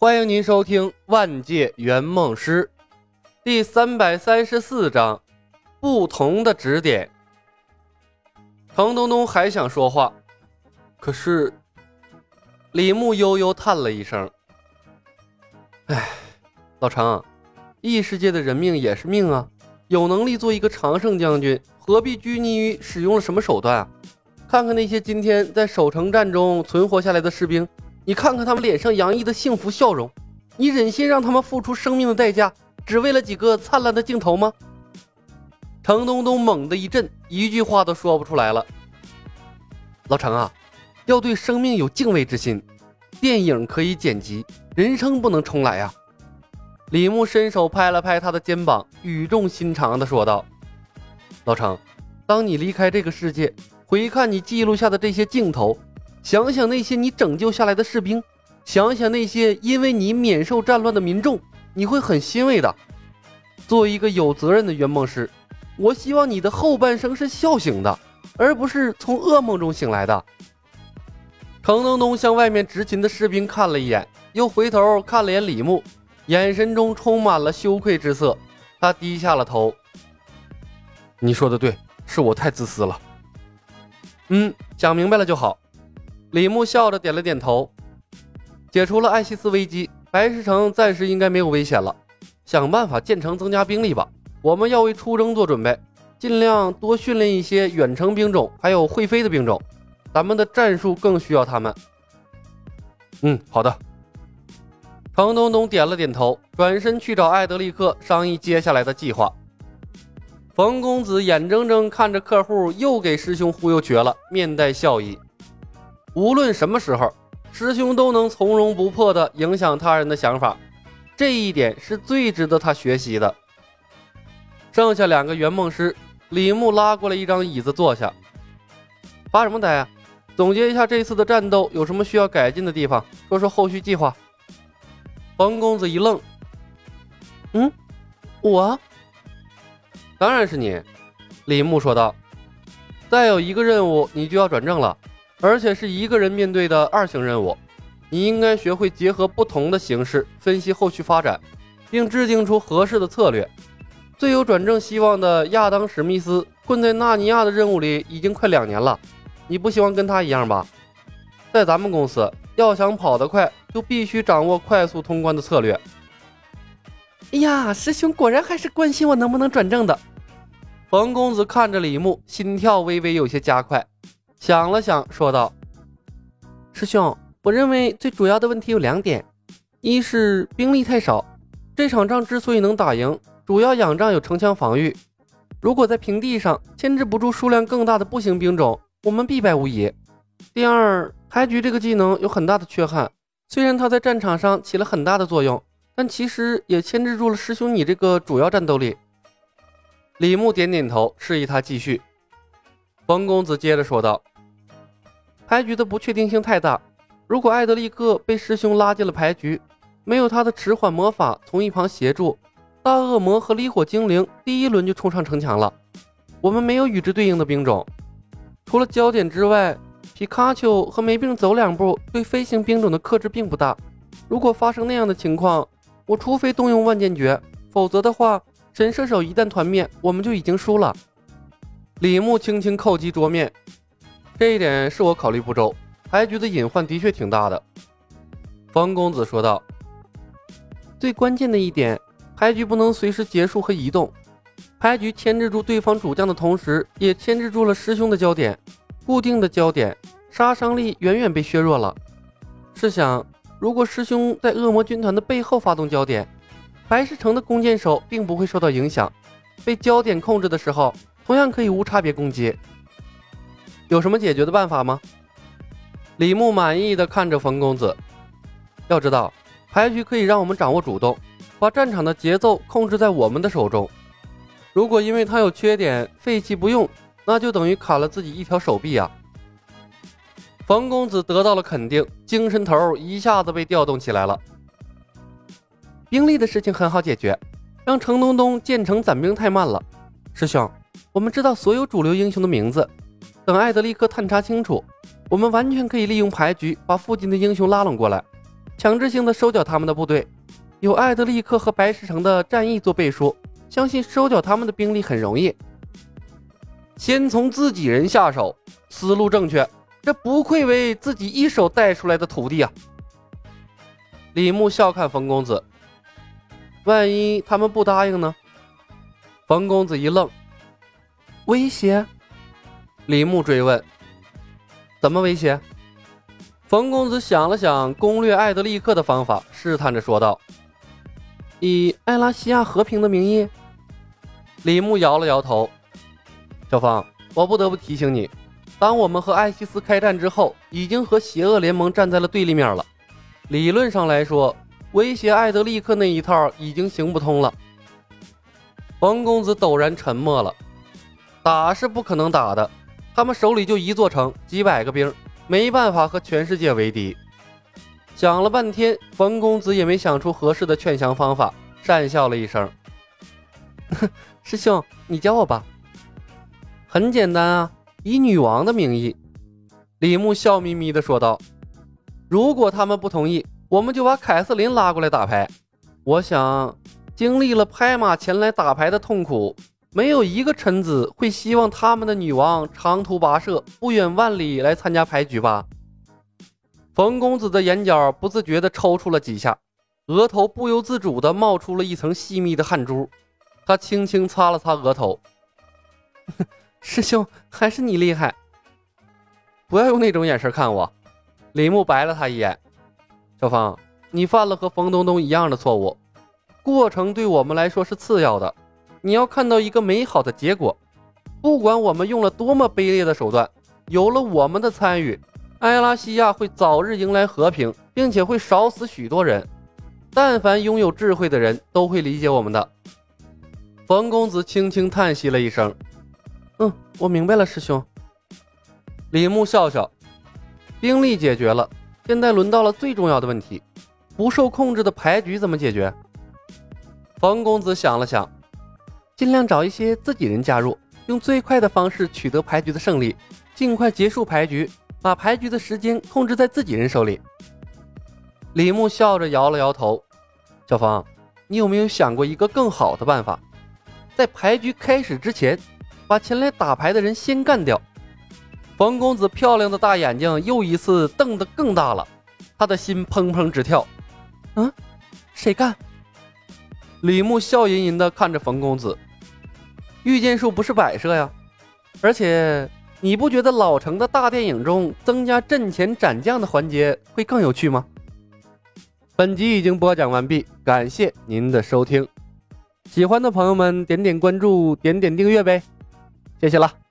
欢迎您收听《万界圆梦师》第三百三十四章：不同的指点。程东东还想说话，可是李牧悠悠叹了一声：“哎，老程，异世界的人命也是命啊！有能力做一个常胜将军，何必拘泥于使用了什么手段啊？看看那些今天在守城战中存活下来的士兵。”你看看他们脸上洋溢的幸福笑容，你忍心让他们付出生命的代价，只为了几个灿烂的镜头吗？程东东猛地一震，一句话都说不出来了。老程啊，要对生命有敬畏之心。电影可以剪辑，人生不能重来呀！李牧伸手拍了拍他的肩膀，语重心长地说道：“老程，当你离开这个世界，回看你记录下的这些镜头。”想想那些你拯救下来的士兵，想想那些因为你免受战乱的民众，你会很欣慰的。作为一个有责任的圆梦师，我希望你的后半生是笑醒的，而不是从噩梦中醒来的。程东东向外面执勤的士兵看了一眼，又回头看了眼李牧，眼神中充满了羞愧之色。他低下了头：“你说的对，是我太自私了。嗯，想明白了就好。”李牧笑着点了点头，解除了艾希斯危机，白石城暂时应该没有危险了。想办法建成增加兵力吧，我们要为出征做准备，尽量多训练一些远程兵种，还有会飞的兵种。咱们的战术更需要他们。嗯，好的。程东东点了点头，转身去找艾德利克商议接下来的计划。冯公子眼睁睁看着客户又给师兄忽悠瘸了，面带笑意。无论什么时候，师兄都能从容不迫地影响他人的想法，这一点是最值得他学习的。剩下两个圆梦师，李牧拉过来一张椅子坐下。发什么呆啊？总结一下这次的战斗有什么需要改进的地方，说说后续计划。冯公子一愣：“嗯，我？当然是你。”李牧说道：“再有一个任务，你就要转正了。”而且是一个人面对的二型任务，你应该学会结合不同的形式分析后续发展，并制定出合适的策略。最有转正希望的亚当·史密斯困在纳尼亚的任务里已经快两年了，你不希望跟他一样吧？在咱们公司，要想跑得快，就必须掌握快速通关的策略。哎呀，师兄果然还是关心我能不能转正的。冯公子看着李牧，心跳微微有些加快。想了想，说道：“师兄，我认为最主要的问题有两点，一是兵力太少。这场仗之所以能打赢，主要仰仗有城墙防御。如果在平地上牵制不住数量更大的步行兵种，我们必败无疑。第二，牌局这个技能有很大的缺憾，虽然它在战场上起了很大的作用，但其实也牵制住了师兄你这个主要战斗力。”李牧点点头，示意他继续。冯公子接着说道。牌局的不确定性太大，如果艾德利克被师兄拉进了牌局，没有他的迟缓魔法从一旁协助，大恶魔和离火精灵第一轮就冲上城墙了。我们没有与之对应的兵种，除了焦点之外，皮卡丘和梅病走两步对飞行兵种的克制并不大。如果发生那样的情况，我除非动用万剑诀，否则的话，神射手一旦团灭，我们就已经输了。李牧轻轻叩击桌面。这一点是我考虑不周，牌局的隐患的确挺大的。方公子说道：“最关键的一点，牌局不能随时结束和移动。牌局牵制住对方主将的同时，也牵制住了师兄的焦点，固定的焦点，杀伤力远远被削弱了。试想，如果师兄在恶魔军团的背后发动焦点，白石城的弓箭手并不会受到影响，被焦点控制的时候，同样可以无差别攻击。”有什么解决的办法吗？李牧满意的看着冯公子。要知道，牌局可以让我们掌握主动，把战场的节奏控制在我们的手中。如果因为他有缺点废弃不用，那就等于砍了自己一条手臂啊！冯公子得到了肯定，精神头一下子被调动起来了。兵力的事情很好解决，让程东东建成攒兵太慢了。师兄，我们知道所有主流英雄的名字。等艾德利克探查清楚，我们完全可以利用牌局把附近的英雄拉拢过来。强制性的收缴他们的部队。有艾德利克和白石城的战役做背书，相信收缴他们的兵力很容易。先从自己人下手，思路正确，这不愧为自己一手带出来的徒弟啊！李牧笑看冯公子，万一他们不答应呢？冯公子一愣，威胁？李牧追问：“怎么威胁？”冯公子想了想，攻略艾德利克的方法，试探着说道。以艾拉西亚和平的名义，李牧摇了摇头。小芳，我不得不提醒你，当我们和艾希斯开战之后，已经和邪恶联盟站在了对立面了。理论上来说，威胁艾德利克那一套已经行不通了。冯公子陡然沉默了。打是不可能打的，他们手里就一座城，几百个兵，没办法和全世界为敌。想了半天，冯公子也没想出合适的劝降方法，讪笑了一声：“ 师兄，你教我吧。很简单啊，以女王的名义。”李牧笑眯眯地说道：“如果他们不同意，我们就把凯瑟琳拉过来打牌。我想，经历了拍马前来打牌的痛苦，没有一个臣子会希望他们的女王长途跋涉不远万里来参加牌局吧。”冯公子的眼角不自觉地抽搐了几下，额头不由自主地冒出了一层细密的汗珠。他轻轻擦了擦额头：“ 师兄，还是你厉害。不要用那种眼神看我。”李牧白了他一眼：“小芳，你犯了和冯东东一样的错误。过程对我们来说是次要的，你要看到一个美好的结果。不管我们用了多么卑劣的手段，有了我们的参与。”埃拉西亚会早日迎来和平，并且会少死许多人。但凡拥有智慧的人都会理解我们的。冯公子轻轻叹息了一声：“嗯，我明白了，师兄。”李牧笑笑：“兵力解决了，现在轮到了最重要的问题——不受控制的牌局怎么解决？”冯公子想了想：“尽量找一些自己人加入，用最快的方式取得牌局的胜利，尽快结束牌局。”把牌局的时间控制在自己人手里。李牧笑着摇了摇头：“小芳，你有没有想过一个更好的办法？在牌局开始之前，把前来打牌的人先干掉。”冯公子漂亮的大眼睛又一次瞪得更大了，他的心砰砰直跳。“嗯，谁干？”李牧笑吟吟地看着冯公子：“御剑术不是摆设呀，而且……”你不觉得老成的大电影中增加阵前斩将的环节会更有趣吗？本集已经播讲完毕，感谢您的收听。喜欢的朋友们点点关注，点点订阅呗，谢谢了。